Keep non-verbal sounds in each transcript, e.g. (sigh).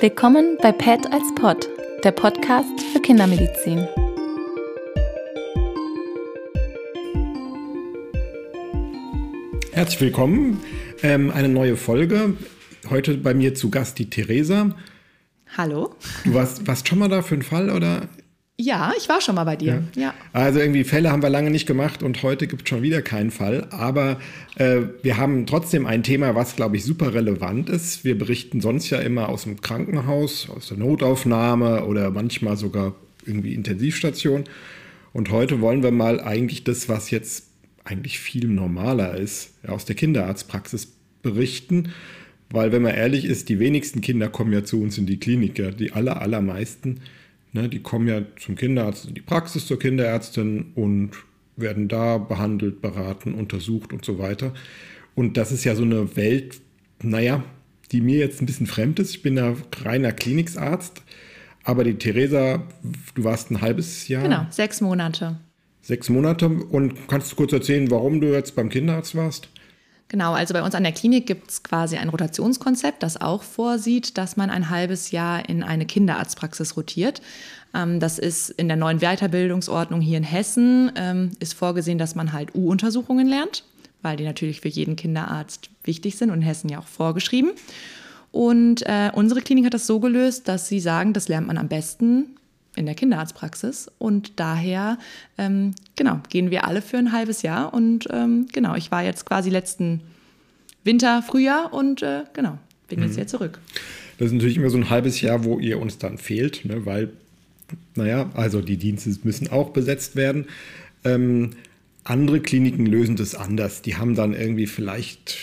Willkommen bei PET als Pod, der Podcast für Kindermedizin. Herzlich willkommen, ähm, eine neue Folge. Heute bei mir zu Gast die Theresa. Hallo. Du warst, warst schon mal da für einen Fall oder? Ja, ich war schon mal bei dir. Ja. ja. Also irgendwie Fälle haben wir lange nicht gemacht und heute gibt es schon wieder keinen Fall. Aber äh, wir haben trotzdem ein Thema, was, glaube ich, super relevant ist. Wir berichten sonst ja immer aus dem Krankenhaus, aus der Notaufnahme oder manchmal sogar irgendwie Intensivstation. Und heute wollen wir mal eigentlich das, was jetzt eigentlich viel normaler ist, aus der Kinderarztpraxis berichten. Weil, wenn man ehrlich ist, die wenigsten Kinder kommen ja zu uns in die Klinik. Ja. Die aller, allermeisten Ne, die kommen ja zum Kinderarzt in die Praxis zur Kinderärztin und werden da behandelt, beraten, untersucht und so weiter. Und das ist ja so eine Welt, naja, die mir jetzt ein bisschen fremd ist. Ich bin ja reiner Kliniksarzt, aber die Theresa, du warst ein halbes Jahr. Genau, sechs Monate. Sechs Monate. Und kannst du kurz erzählen, warum du jetzt beim Kinderarzt warst? Genau, also bei uns an der Klinik gibt es quasi ein Rotationskonzept, das auch vorsieht, dass man ein halbes Jahr in eine Kinderarztpraxis rotiert. Ähm, das ist in der neuen Weiterbildungsordnung hier in Hessen, ähm, ist vorgesehen, dass man halt U-Untersuchungen lernt, weil die natürlich für jeden Kinderarzt wichtig sind und in Hessen ja auch vorgeschrieben. Und äh, unsere Klinik hat das so gelöst, dass sie sagen, das lernt man am besten in der Kinderarztpraxis. Und daher, ähm, genau, gehen wir alle für ein halbes Jahr. Und ähm, genau, ich war jetzt quasi letzten Winter, Frühjahr und äh, genau, bin mhm. jetzt hier zurück. Das ist natürlich immer so ein halbes Jahr, wo ihr uns dann fehlt, ne? weil, naja, also die Dienste müssen auch besetzt werden. Ähm, andere Kliniken lösen das anders. Die haben dann irgendwie vielleicht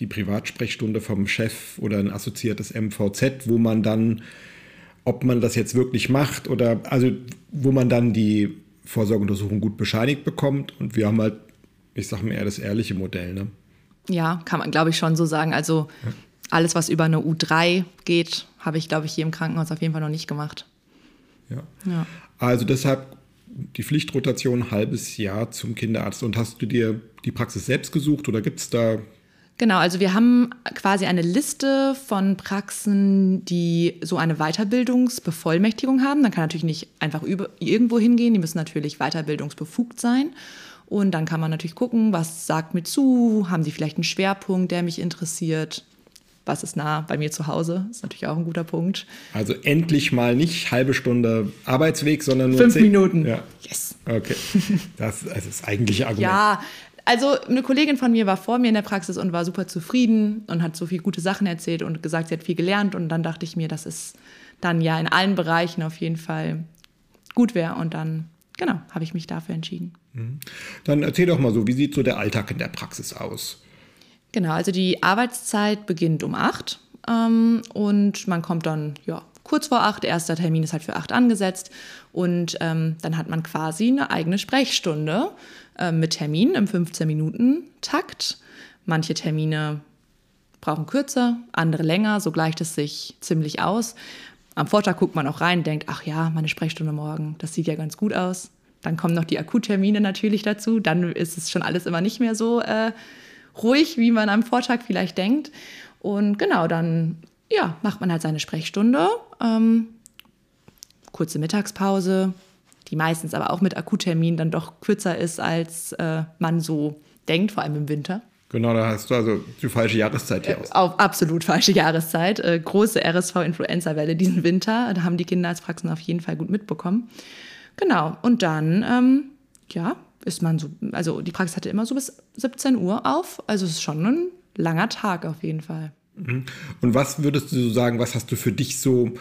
die Privatsprechstunde vom Chef oder ein assoziiertes MVZ, wo man dann ob man das jetzt wirklich macht oder also wo man dann die Vorsorgeuntersuchung gut bescheinigt bekommt. Und wir haben halt, ich sage mal eher das ehrliche Modell. Ne? Ja, kann man glaube ich schon so sagen. Also ja. alles, was über eine U3 geht, habe ich glaube ich hier im Krankenhaus auf jeden Fall noch nicht gemacht. Ja. ja. Also deshalb die Pflichtrotation ein halbes Jahr zum Kinderarzt. Und hast du dir die Praxis selbst gesucht oder gibt es da Genau, also wir haben quasi eine Liste von Praxen, die so eine Weiterbildungsbevollmächtigung haben. Man kann natürlich nicht einfach über, irgendwo hingehen, die müssen natürlich weiterbildungsbefugt sein. Und dann kann man natürlich gucken, was sagt mir zu, haben die vielleicht einen Schwerpunkt, der mich interessiert, was ist nah bei mir zu Hause, ist natürlich auch ein guter Punkt. Also endlich mal nicht halbe Stunde Arbeitsweg, sondern nur fünf zehn. Minuten. Ja. Yes. Okay, das, das ist das eigentliche Argument. Ja, also eine Kollegin von mir war vor mir in der Praxis und war super zufrieden und hat so viele gute Sachen erzählt und gesagt, sie hat viel gelernt. Und dann dachte ich mir, dass es dann ja in allen Bereichen auf jeden Fall gut wäre. Und dann, genau, habe ich mich dafür entschieden. Mhm. Dann erzähl doch mal so, wie sieht so der Alltag in der Praxis aus? Genau, also die Arbeitszeit beginnt um acht ähm, und man kommt dann, ja, kurz vor acht, erster Termin ist halt für acht angesetzt und ähm, dann hat man quasi eine eigene Sprechstunde äh, mit Terminen im 15-Minuten-Takt. Manche Termine brauchen kürzer, andere länger, so gleicht es sich ziemlich aus. Am Vortag guckt man auch rein, denkt, ach ja, meine Sprechstunde morgen, das sieht ja ganz gut aus. Dann kommen noch die Akuttermine natürlich dazu. Dann ist es schon alles immer nicht mehr so äh, ruhig, wie man am Vortag vielleicht denkt. Und genau, dann ja, macht man halt seine Sprechstunde. Ähm, kurze Mittagspause, die meistens aber auch mit Akuttermin dann doch kürzer ist, als äh, man so denkt, vor allem im Winter. Genau, da hast du also die falsche Jahreszeit hier äh, aus. Auf absolut falsche Jahreszeit. Äh, große RSV-Influenza-Welle diesen Winter. Da haben die Kinderarztpraxen auf jeden Fall gut mitbekommen. Genau. Und dann, ähm, ja, ist man so, also die Praxis hatte immer so bis 17 Uhr auf. Also es ist schon ein langer Tag auf jeden Fall. Mhm. Und was würdest du so sagen, was hast du für dich so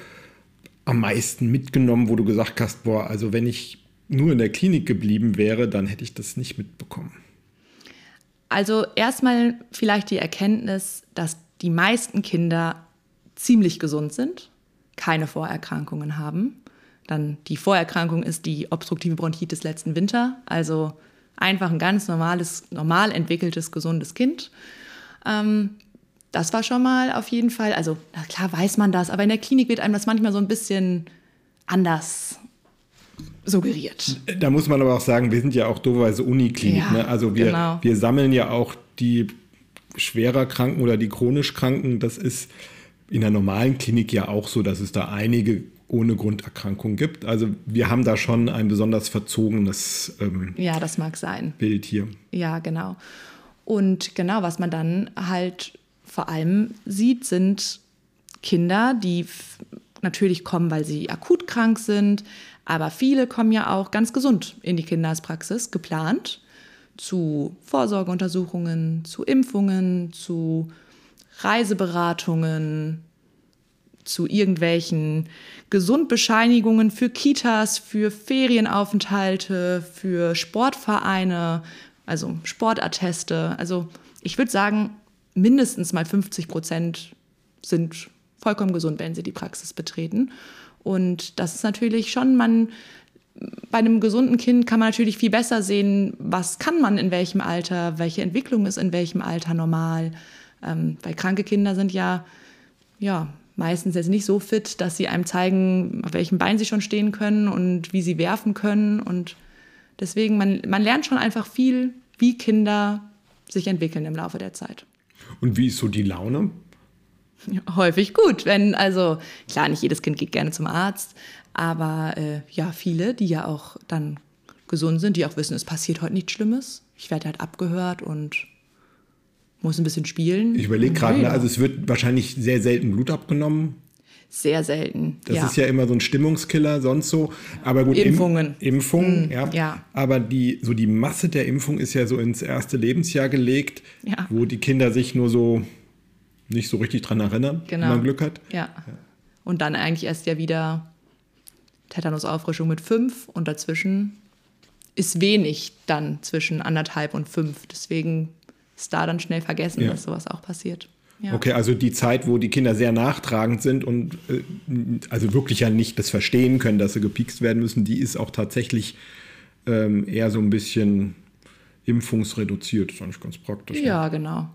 am meisten mitgenommen, wo du gesagt hast, boah, also wenn ich nur in der Klinik geblieben wäre, dann hätte ich das nicht mitbekommen? Also erstmal vielleicht die Erkenntnis, dass die meisten Kinder ziemlich gesund sind, keine Vorerkrankungen haben. Dann die Vorerkrankung ist die obstruktive Bronchitis letzten Winter, also einfach ein ganz normales, normal entwickeltes, gesundes Kind. Ähm, das war schon mal auf jeden Fall, also klar weiß man das, aber in der Klinik wird einem das manchmal so ein bisschen anders suggeriert. Da muss man aber auch sagen, wir sind ja auch doverweise Uniklinik. Ja, ne? Also wir, genau. wir sammeln ja auch die schwerer Kranken oder die chronisch Kranken. Das ist in der normalen Klinik ja auch so, dass es da einige ohne Grunderkrankung gibt. Also wir haben da schon ein besonders verzogenes ähm, ja, das mag sein. Bild hier. Ja, genau. Und genau, was man dann halt vor allem sieht, sind Kinder, die natürlich kommen, weil sie akut krank sind, aber viele kommen ja auch ganz gesund in die Kinderarztpraxis, geplant, zu Vorsorgeuntersuchungen, zu Impfungen, zu Reiseberatungen, zu irgendwelchen Gesundbescheinigungen für Kitas, für Ferienaufenthalte, für Sportvereine, also Sportatteste. Also ich würde sagen, mindestens mal 50 Prozent sind vollkommen gesund, wenn sie die Praxis betreten. Und das ist natürlich schon, man, bei einem gesunden Kind kann man natürlich viel besser sehen, was kann man in welchem Alter, welche Entwicklung ist in welchem Alter normal. Ähm, weil kranke Kinder sind ja, ja meistens jetzt nicht so fit, dass sie einem zeigen, auf welchem Bein sie schon stehen können und wie sie werfen können. Und deswegen, man, man lernt schon einfach viel, wie Kinder sich entwickeln im Laufe der Zeit. Und wie ist so die Laune? (laughs) Häufig gut. Wenn, also klar, nicht jedes Kind geht gerne zum Arzt, aber äh, ja, viele, die ja auch dann gesund sind, die auch wissen, es passiert heute nichts Schlimmes. Ich werde halt abgehört und muss ein bisschen spielen. Ich überlege gerade, ne, also es wird wahrscheinlich sehr selten Blut abgenommen. Sehr selten. Das ja. ist ja immer so ein Stimmungskiller, sonst so. Aber gut, Impfungen. Im, Impfungen, Mhm, ja. ja. Aber die, so die Masse der Impfung ist ja so ins erste Lebensjahr gelegt, Ja. wo die Kinder sich nur so nicht so richtig dran erinnern, Genau. wenn man Glück hat. Ja. Und dann eigentlich erst ja wieder Tetanusauffrischung mit fünf und dazwischen ist wenig dann zwischen anderthalb und fünf. Deswegen ist da dann schnell vergessen, dass sowas auch passiert. Ja. Okay, also die Zeit, wo die Kinder sehr nachtragend sind und äh, also wirklich ja nicht das verstehen können, dass sie gepikst werden müssen, die ist auch tatsächlich ähm, eher so ein bisschen impfungsreduziert. Das ist eigentlich ganz praktisch. ne? Ja, genau.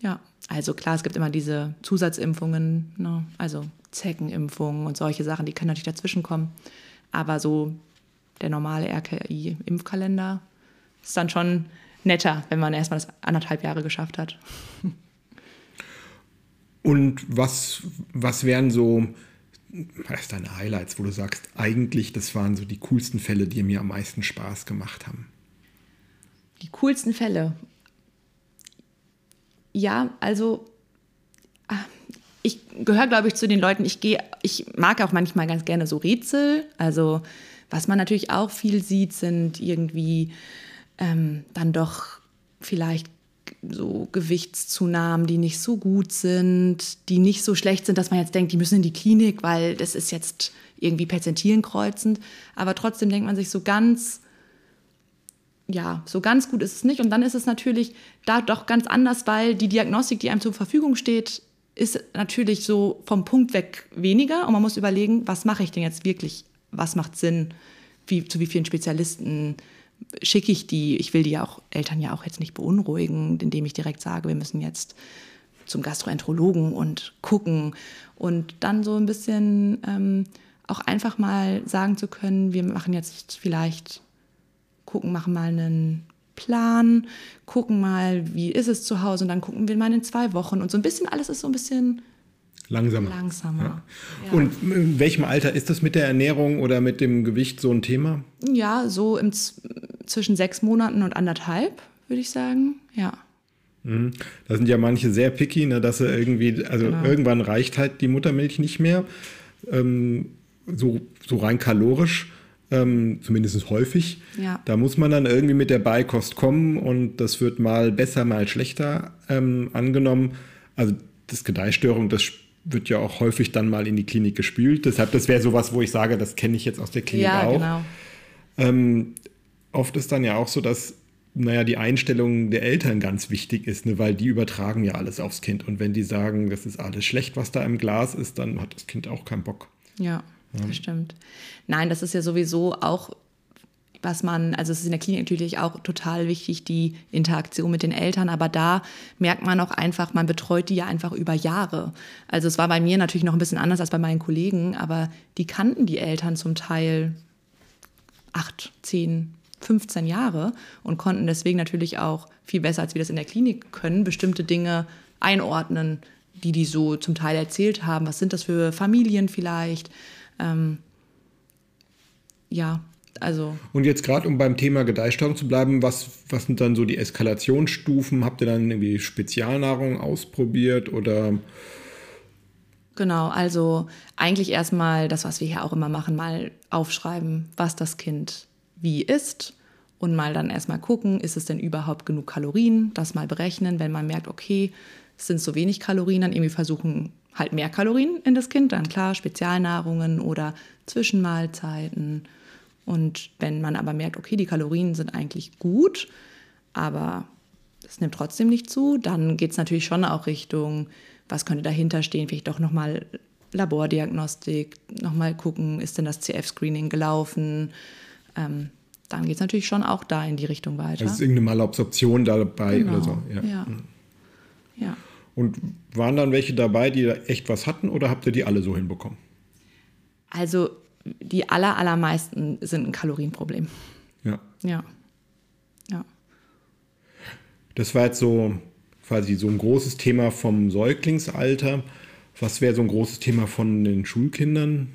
Ja, also klar, es gibt immer diese Zusatzimpfungen, ne? also Zeckenimpfungen und solche Sachen, die können natürlich dazwischen kommen. Aber so der normale RKI-Impfkalender ist dann schon netter, wenn man erstmal das anderthalb Jahre geschafft hat. (laughs) Und was, was wären so, was deine Highlights, wo du sagst, eigentlich, das waren so die coolsten Fälle, die mir am meisten Spaß gemacht haben? Die coolsten Fälle. Ja, also ah, ich gehöre, glaube ich, zu den Leuten, ich gehe, ich mag auch manchmal ganz gerne so Rätsel. Also, was man natürlich auch viel sieht, sind irgendwie ähm, dann doch vielleicht so Gewichtszunahmen, die nicht so gut sind, die nicht so schlecht sind, dass man jetzt denkt, die müssen in die Klinik, weil das ist jetzt irgendwie Perzentilen kreuzend. Aber trotzdem denkt man sich so ganz, ja, so ganz gut ist es nicht. Und dann ist es natürlich da doch ganz anders, weil die Diagnostik, die einem zur Verfügung steht, ist natürlich so vom Punkt weg weniger. Und man muss überlegen, was mache ich denn jetzt wirklich? Was macht Sinn? Wie, zu wie vielen Spezialisten schicke ich die? Ich will die ja auch, Eltern ja auch jetzt nicht beunruhigen, indem ich direkt sage, wir müssen jetzt zum Gastroenterologen und gucken. Und dann so ein bisschen ähm, auch einfach mal sagen zu können, wir machen jetzt vielleicht gucken, machen mal einen Plan, gucken mal, wie ist es zu Hause und dann gucken wir mal in zwei Wochen und so ein bisschen, alles ist so ein bisschen Langsamer. langsamer. Ja, Und in welchem Alter ist das mit der Ernährung oder mit dem Gewicht so ein Thema? ja so im, zwischen sechs Monaten und anderthalb, würde ich sagen. Ja. Da sind ja manche sehr picky, ne, dass sie irgendwie, also Genau. irgendwann reicht halt die Muttermilch nicht mehr. Ähm, so, so rein kalorisch, ähm, zumindest häufig. Ja. Da muss man dann irgendwie mit der Beikost kommen und das wird mal besser, mal schlechter ähm, angenommen. Also das Gedeihstörung, das wird ja auch häufig dann mal in die Klinik gespült. Deshalb, das wäre sowas, wo ich sage, das kenne ich jetzt aus der Klinik Ja, auch. genau. Ähm, oft ist dann ja auch so, dass naja, die Einstellung der Eltern ganz wichtig ist, ne, weil die übertragen ja alles aufs Kind. Und wenn die sagen, das ist alles schlecht, was da im Glas ist, dann hat das Kind auch keinen Bock. Ja, das stimmt. Nein, das ist ja sowieso auch, was man, also es ist in der Klinik natürlich auch total wichtig, die Interaktion mit den Eltern, aber da merkt man auch einfach, man betreut die ja einfach über Jahre. Also es war bei mir natürlich noch ein bisschen anders als bei meinen Kollegen, aber die kannten die Eltern zum Teil acht, zehn, 15 Jahre und konnten deswegen natürlich auch viel besser, als wir das in der Klinik können, bestimmte Dinge einordnen. die die so zum Teil erzählt haben. Was sind das für Familien vielleicht? Ähm, ja, also. Und jetzt gerade, um beim Thema Gedeihstörung zu bleiben, was, was sind dann so die Eskalationsstufen? Habt ihr dann irgendwie Spezialnahrung ausprobiert oder? Genau, also eigentlich erstmal das, was wir hier auch immer machen, mal aufschreiben, was das Kind wie isst und mal dann erstmal gucken, ist es denn überhaupt genug Kalorien, das mal berechnen, wenn man merkt, okay, es sind so wenig Kalorien, dann irgendwie versuchen, halt mehr Kalorien in das Kind, dann klar, Spezialnahrungen oder Zwischenmahlzeiten. Und wenn man aber merkt, okay, die Kalorien sind eigentlich gut, aber es nimmt trotzdem nicht zu, dann geht es natürlich schon auch Richtung, was könnte dahinter stehen, vielleicht doch nochmal Labordiagnostik, nochmal gucken, ist denn das CF-Screening gelaufen? Ähm, dann geht es natürlich schon auch da in die Richtung weiter. Also ist irgendeine Malabsorption dabei genau. oder so. Ja. ja. ja. Und waren dann welche dabei, die da echt was hatten oder habt ihr die alle so hinbekommen? Also die aller, allermeisten sind ein Kalorienproblem. Ja. Ja. Ja. Das war jetzt so quasi so ein großes Thema vom Säuglingsalter. Was wäre so ein großes Thema von den Schulkindern?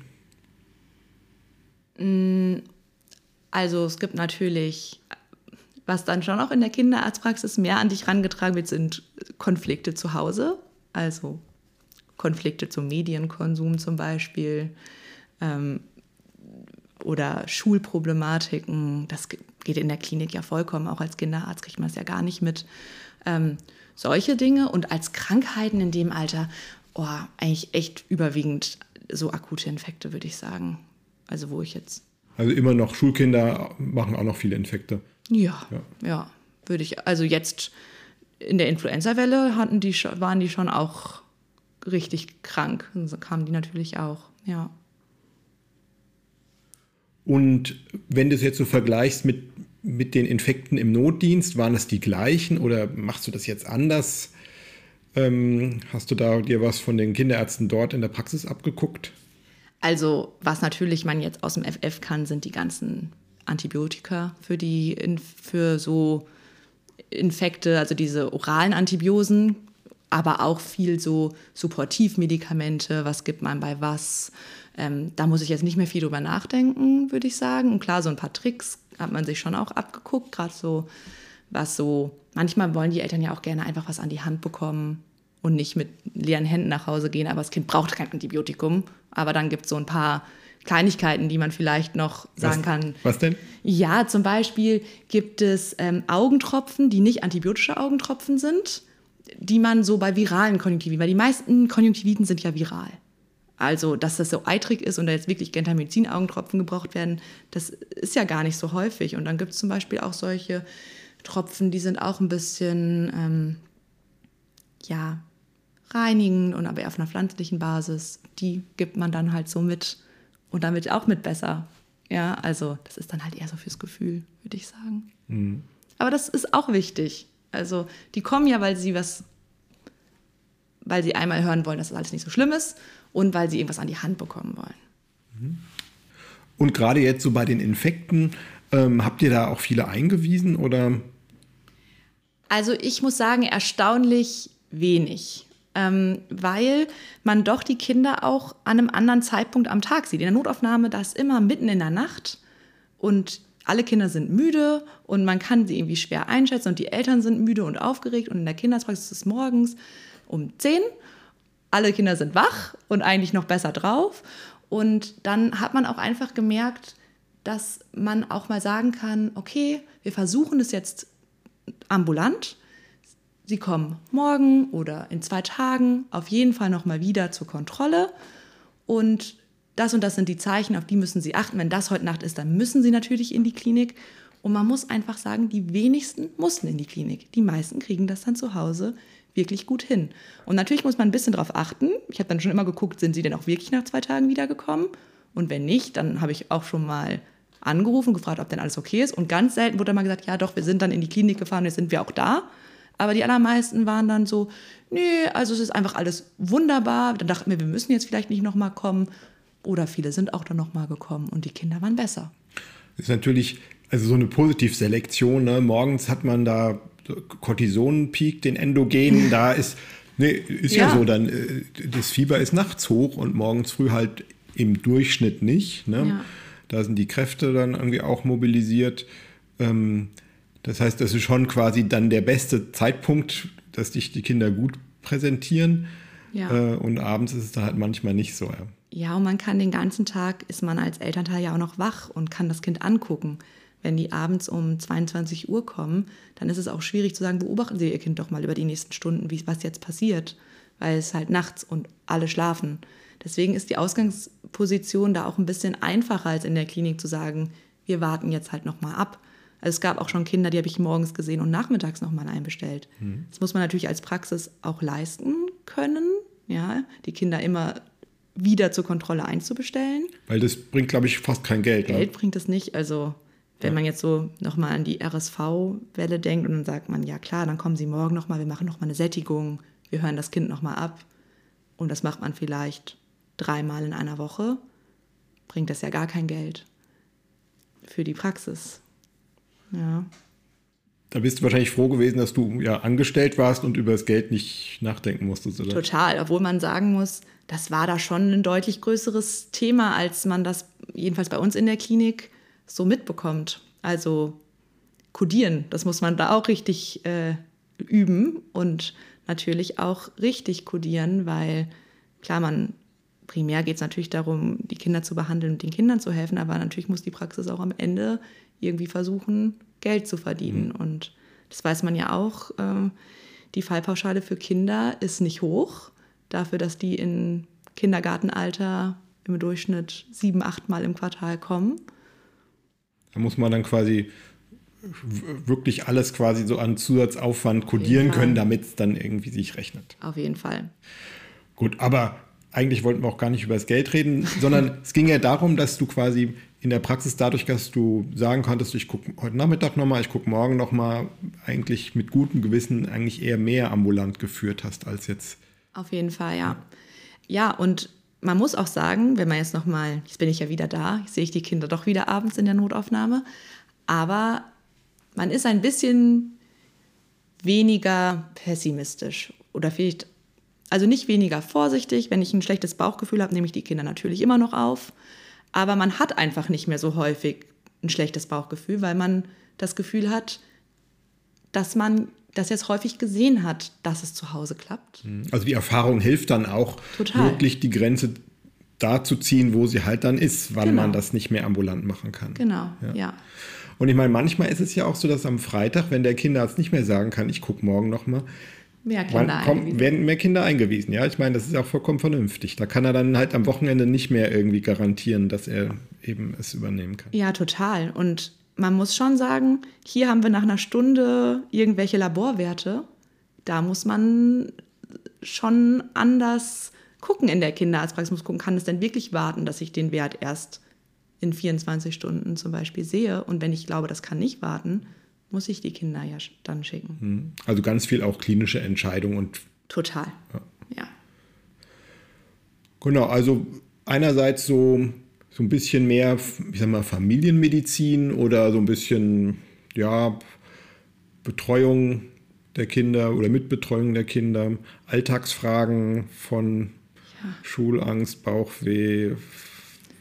Also es gibt natürlich, was dann schon auch in der Kinderarztpraxis mehr an dich herangetragen wird, sind Konflikte zu Hause. Also Konflikte zum Medienkonsum zum Beispiel. Ähm, oder Schulproblematiken. Das geht in der Klinik ja vollkommen. Auch als Kinderarzt kriegt man es ja gar nicht mit. Ähm, solche Dinge und als Krankheiten in dem Alter, oh, eigentlich echt überwiegend so akute Infekte, würde ich sagen. Also wo ich jetzt. Also immer noch Schulkinder machen auch noch viele Infekte. Ja, ja, ja würde ich. Also jetzt in der Influenza-Welle hatten die, waren die schon auch richtig krank. So kamen die natürlich auch, ja. Und wenn du es jetzt so vergleichst mit, mit den Infekten im Notdienst, waren es die gleichen oder machst du das jetzt anders? Ähm, hast du da dir was von den Kinderärzten dort in der Praxis abgeguckt? Also, was natürlich man jetzt aus dem FF kann, sind die ganzen Antibiotika für die für so Infekte, also diese oralen Antibiosen, aber auch viel so Supportivmedikamente, was gibt man bei was. Ähm, da muss ich jetzt nicht mehr viel drüber nachdenken, würde ich sagen. Und klar, so ein paar Tricks hat man sich schon auch abgeguckt, gerade so, was so, manchmal wollen die Eltern ja auch gerne einfach was an die Hand bekommen und nicht mit leeren Händen nach Hause gehen, aber das Kind braucht kein Antibiotikum. Aber dann gibt es so ein paar Kleinigkeiten, die man vielleicht noch sagen was, kann. Was denn? Ja, zum Beispiel gibt es ähm, Augentropfen, die nicht antibiotische Augentropfen sind, die man so bei viralen Konjunktiviten, weil die meisten Konjunktiviten sind ja viral. Also, dass das so eitrig ist und da jetzt wirklich Gentamicin-Augentropfen gebraucht werden, das ist ja gar nicht so häufig. Und dann gibt es zum Beispiel auch solche Tropfen, die sind auch ein bisschen, ähm, ja, reinigend und aber auf einer pflanzlichen Basis. Die gibt man dann halt so mit und damit auch mit besser. Ja, also das ist dann halt eher so fürs Gefühl, würde ich sagen. Mhm. Aber das ist auch wichtig. Also die kommen ja, weil sie was, weil sie einmal hören wollen, dass das alles nicht so schlimm ist und weil sie irgendwas an die Hand bekommen wollen. Und gerade jetzt so bei den Infekten, ähm, habt ihr da auch viele eingewiesen oder? Also ich muss sagen, erstaunlich wenig. Ähm, weil man doch die Kinder auch an einem anderen Zeitpunkt am Tag sieht. In der Notaufnahme, da ist immer mitten in der Nacht und alle Kinder sind müde und man kann sie irgendwie schwer einschätzen und die Eltern sind müde und aufgeregt und in der Kinderarztpraxis ist es morgens um 10 alle Kinder sind wach und eigentlich noch besser drauf. Und dann hat man auch einfach gemerkt, dass man auch mal sagen kann, okay, wir versuchen es jetzt ambulant. Sie kommen morgen oder in zwei Tagen auf jeden Fall noch mal wieder zur Kontrolle und das und das sind die Zeichen, auf die müssen Sie achten. Wenn das heute Nacht ist, dann müssen Sie natürlich in die Klinik. Und man muss einfach sagen, die wenigsten mussten in die Klinik. Die meisten kriegen das dann zu Hause wirklich gut hin. Und natürlich muss man ein bisschen darauf achten. Ich habe dann schon immer geguckt, sind sie denn auch wirklich nach zwei Tagen wiedergekommen? Und wenn nicht, dann habe ich auch schon mal angerufen, gefragt, ob denn alles okay ist. Und ganz selten wurde dann mal gesagt, ja doch, wir sind dann in die Klinik gefahren, jetzt sind wir auch da. Aber die allermeisten waren dann so, nee, also es ist einfach alles wunderbar. Dann dachten wir, wir müssen jetzt vielleicht nicht nochmal kommen. Oder viele sind auch dann nochmal gekommen und die Kinder waren besser. Das ist natürlich, also so eine Positivselektion. Ne? Morgens hat man da Cortisonpeak, den Endogenen, (laughs) da ist Nee, ist ja, ja so, dann äh, das Fieber ist nachts hoch und morgens früh halt im Durchschnitt nicht. Ne? Ja. Da sind die Kräfte dann irgendwie auch mobilisiert. Ähm, das heißt, das ist schon quasi dann der beste Zeitpunkt, dass dich die Kinder gut präsentieren. Ja. Äh, und abends ist es dann halt manchmal nicht so. Ja. ja, und man kann den ganzen Tag, ist man als Elternteil ja auch noch wach und kann das Kind angucken. Wenn die abends um 22 Uhr kommen, dann ist es auch schwierig zu sagen, beobachten Sie Ihr Kind doch mal über die nächsten Stunden, wie, was jetzt passiert. Weil es halt nachts und alle schlafen. Deswegen ist die Ausgangsposition da auch ein bisschen einfacher als in der Klinik zu sagen, wir warten jetzt halt nochmal ab. Also es gab auch schon Kinder, die habe ich morgens gesehen und nachmittags nochmal einbestellt. Mhm. Das muss man natürlich als Praxis auch leisten können, ja, die Kinder immer wieder zur Kontrolle einzubestellen. Weil das bringt, glaube ich, fast kein Geld. Ne? Geld ne? bringt es nicht. Also wenn ja. man jetzt so nochmal an die RSV-Welle denkt und dann sagt man, ja klar, dann kommen Sie morgen nochmal, wir machen nochmal eine Sättigung, wir hören das Kind nochmal ab. Und das macht man vielleicht dreimal in einer Woche, bringt das ja gar kein Geld für die Praxis. Ja. Da bist du wahrscheinlich froh gewesen, dass du ja angestellt warst und über das Geld nicht nachdenken musstest, oder? Total, obwohl man sagen muss, das war da schon ein deutlich größeres Thema, als man das jedenfalls bei uns in der Klinik so mitbekommt. Also Codieren, das muss man da auch richtig äh, üben und natürlich auch richtig codieren, weil klar, man primär geht es natürlich darum, die Kinder zu behandeln und den Kindern zu helfen, aber natürlich muss die Praxis auch am Ende irgendwie versuchen, Geld zu verdienen. Mhm. Und das weiß man ja auch. Äh, die Fallpauschale für Kinder ist nicht hoch, dafür, dass die in Kindergartenalter im Durchschnitt sieben, acht Mal im Quartal kommen. Da muss man dann quasi wirklich alles quasi so an Zusatzaufwand kodieren können, damit es dann irgendwie sich rechnet. Auf jeden Fall. Gut, aber eigentlich wollten wir auch gar nicht über das Geld reden, sondern (laughs) es ging ja darum, dass du quasi in der Praxis dadurch, dass du sagen konntest, ich gucke heute Nachmittag nochmal, ich gucke morgen nochmal, eigentlich mit gutem Gewissen eigentlich eher mehr ambulant geführt hast als jetzt. Auf jeden Fall, ja. Ja, und man muss auch sagen, wenn man jetzt nochmal, jetzt bin ich ja wieder da, sehe ich die Kinder doch wieder abends in der Notaufnahme, aber man ist ein bisschen weniger pessimistisch oder vielleicht also nicht weniger vorsichtig. Wenn ich ein schlechtes Bauchgefühl habe, nehme ich die Kinder natürlich immer noch auf. Aber man hat einfach nicht mehr so häufig ein schlechtes Bauchgefühl, weil man das Gefühl hat, dass man das jetzt häufig gesehen hat, dass es zu Hause klappt. Mhm. Also die Erfahrung hilft dann auch, Total. wirklich die Grenze da zu ziehen, wo sie halt dann ist, wann genau. man das nicht mehr ambulant machen kann. Genau, ja. ja. Und ich meine, manchmal ist es ja auch so, dass am Freitag, wenn der Kinderarzt nicht mehr sagen kann, ich gucke morgen nochmal, mehr Kinder eingewiesen. werden mehr Kinder eingewiesen. Ja, ich meine, das ist auch vollkommen vernünftig. Da kann er dann halt am Wochenende nicht mehr irgendwie garantieren, dass er eben es übernehmen kann. Ja, total. Und man muss schon sagen, hier haben wir nach einer Stunde irgendwelche Laborwerte. Da muss man schon anders gucken in der Kinderarztpraxis. Muss gucken, kann es denn wirklich warten, dass ich den Wert erst in 24 Stunden zum Beispiel sehe? Und wenn ich glaube, das kann nicht warten, muss ich die Kinder ja dann schicken. Hm. Also ganz viel auch klinische Entscheidungen und. Total. Ja. ja. Genau, also einerseits so, so ein bisschen mehr, ich sag mal, Familienmedizin oder so ein bisschen, ja, Betreuung der Kinder oder Mitbetreuung der Kinder, Alltagsfragen von ja. Schulangst, Bauchweh,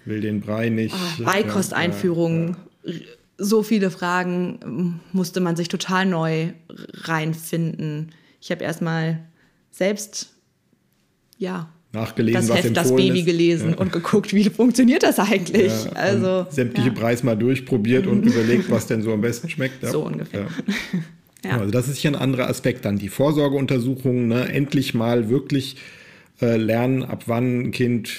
will den Brei nicht. Oh, Beikosteinführung, ja, ja so viele Fragen ähm, musste man sich total neu reinfinden. Ich habe erstmal selbst ja nachgelesen, das Heft, das Baby ist. gelesen ja. und geguckt, wie funktioniert das eigentlich. Ja, also sämtliche ja. Preis mal durchprobiert und (laughs) überlegt, was denn so am besten schmeckt. So ungefähr. (laughs) Also das ist hier ein anderer Aspekt dann die Vorsorgeuntersuchungen. Ne? Endlich mal wirklich äh, lernen, ab wann ein Kind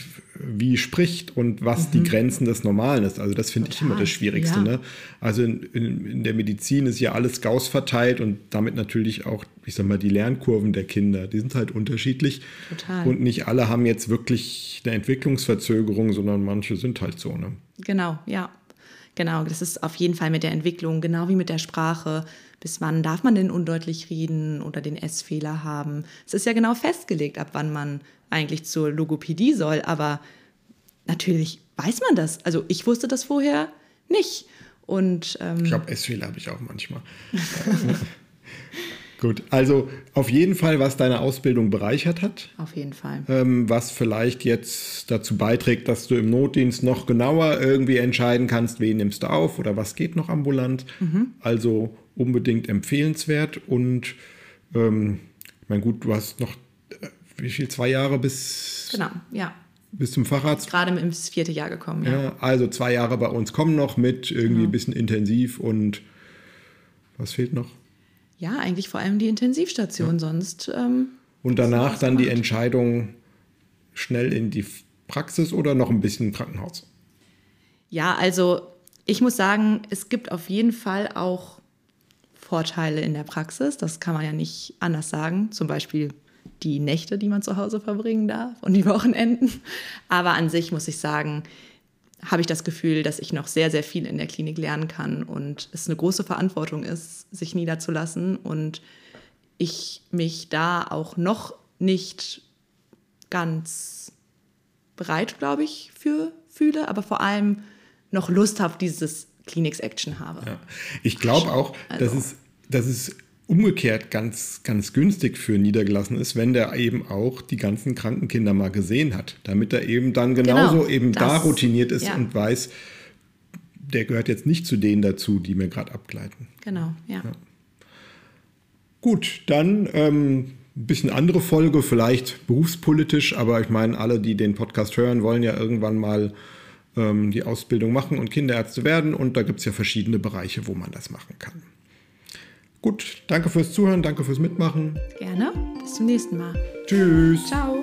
wie spricht und was mhm. die Grenzen des Normalen ist. Also das finde ich immer das Schwierigste. Ja. Ne? Also in, in, in, der Medizin ist ja alles Gauss verteilt und damit natürlich auch, ich sag mal, die Lernkurven der Kinder, die sind halt unterschiedlich. Total. Und nicht alle haben jetzt wirklich eine Entwicklungsverzögerung, sondern manche sind halt so. Ne? Genau, ja. Genau, das ist auf jeden Fall mit der Entwicklung, genau wie mit der Sprache. Bis wann darf man denn undeutlich reden oder den S-Fehler haben? Es ist ja genau festgelegt, ab wann man eigentlich zur Logopädie soll, aber natürlich weiß man das. Also ich wusste das vorher nicht. Und, ähm, ich glaube, S-Fehler habe ich auch manchmal. (laughs) Gut, also auf jeden Fall, was deine Ausbildung bereichert hat. Auf jeden Fall. Ähm, was vielleicht jetzt dazu beiträgt, dass du im Notdienst noch genauer irgendwie entscheiden kannst, wen nimmst du auf oder was geht noch ambulant. Mhm. Also unbedingt empfehlenswert. Und ähm, mein gut, du hast noch wie viel, zwei Jahre bis. Genau, ja. Bis zum Facharzt. Gerade ins vierte Jahr gekommen, ja. ja. Also zwei Jahre bei uns kommen noch mit irgendwie genau. ein bisschen intensiv und was fehlt noch? Ja, eigentlich vor allem die Intensivstation, ja. sonst. Ähm, und danach dann die Entscheidung schnell in die Praxis oder noch ein bisschen Krankenhaus? Ja, also ich muss sagen, es gibt auf jeden Fall auch Vorteile in der Praxis. Das kann man ja nicht anders sagen. Zum Beispiel die Nächte, die man zu Hause verbringen darf und die Wochenenden. Aber an sich muss ich sagen, habe ich das Gefühl, dass ich noch sehr, sehr viel in der Klinik lernen kann und es eine große Verantwortung ist, sich niederzulassen und ich mich da auch noch nicht ganz bereit, glaube ich, für fühle, aber vor allem noch Lust habe, dieses Kliniks-Action habe. Ja. Ich glaube auch, also. dass, es, dass es umgekehrt ganz, ganz günstig für niedergelassen ist, wenn der eben auch die ganzen kranken Kinder mal gesehen hat, damit er eben dann genauso genau, eben das, da routiniert ist ja. und weiß, der gehört jetzt nicht zu denen dazu, die mir gerade abgleiten. Genau, ja. ja. Gut, dann ähm, ein bisschen andere Folge, vielleicht berufspolitisch, aber ich meine, alle, die den Podcast hören, wollen ja irgendwann mal ähm, die Ausbildung machen und Kinderärzte werden und da gibt es ja verschiedene Bereiche, wo man das machen kann. Gut, danke fürs Zuhören, danke fürs Mitmachen. Gerne. Bis zum nächsten Mal. Tschüss. Ciao.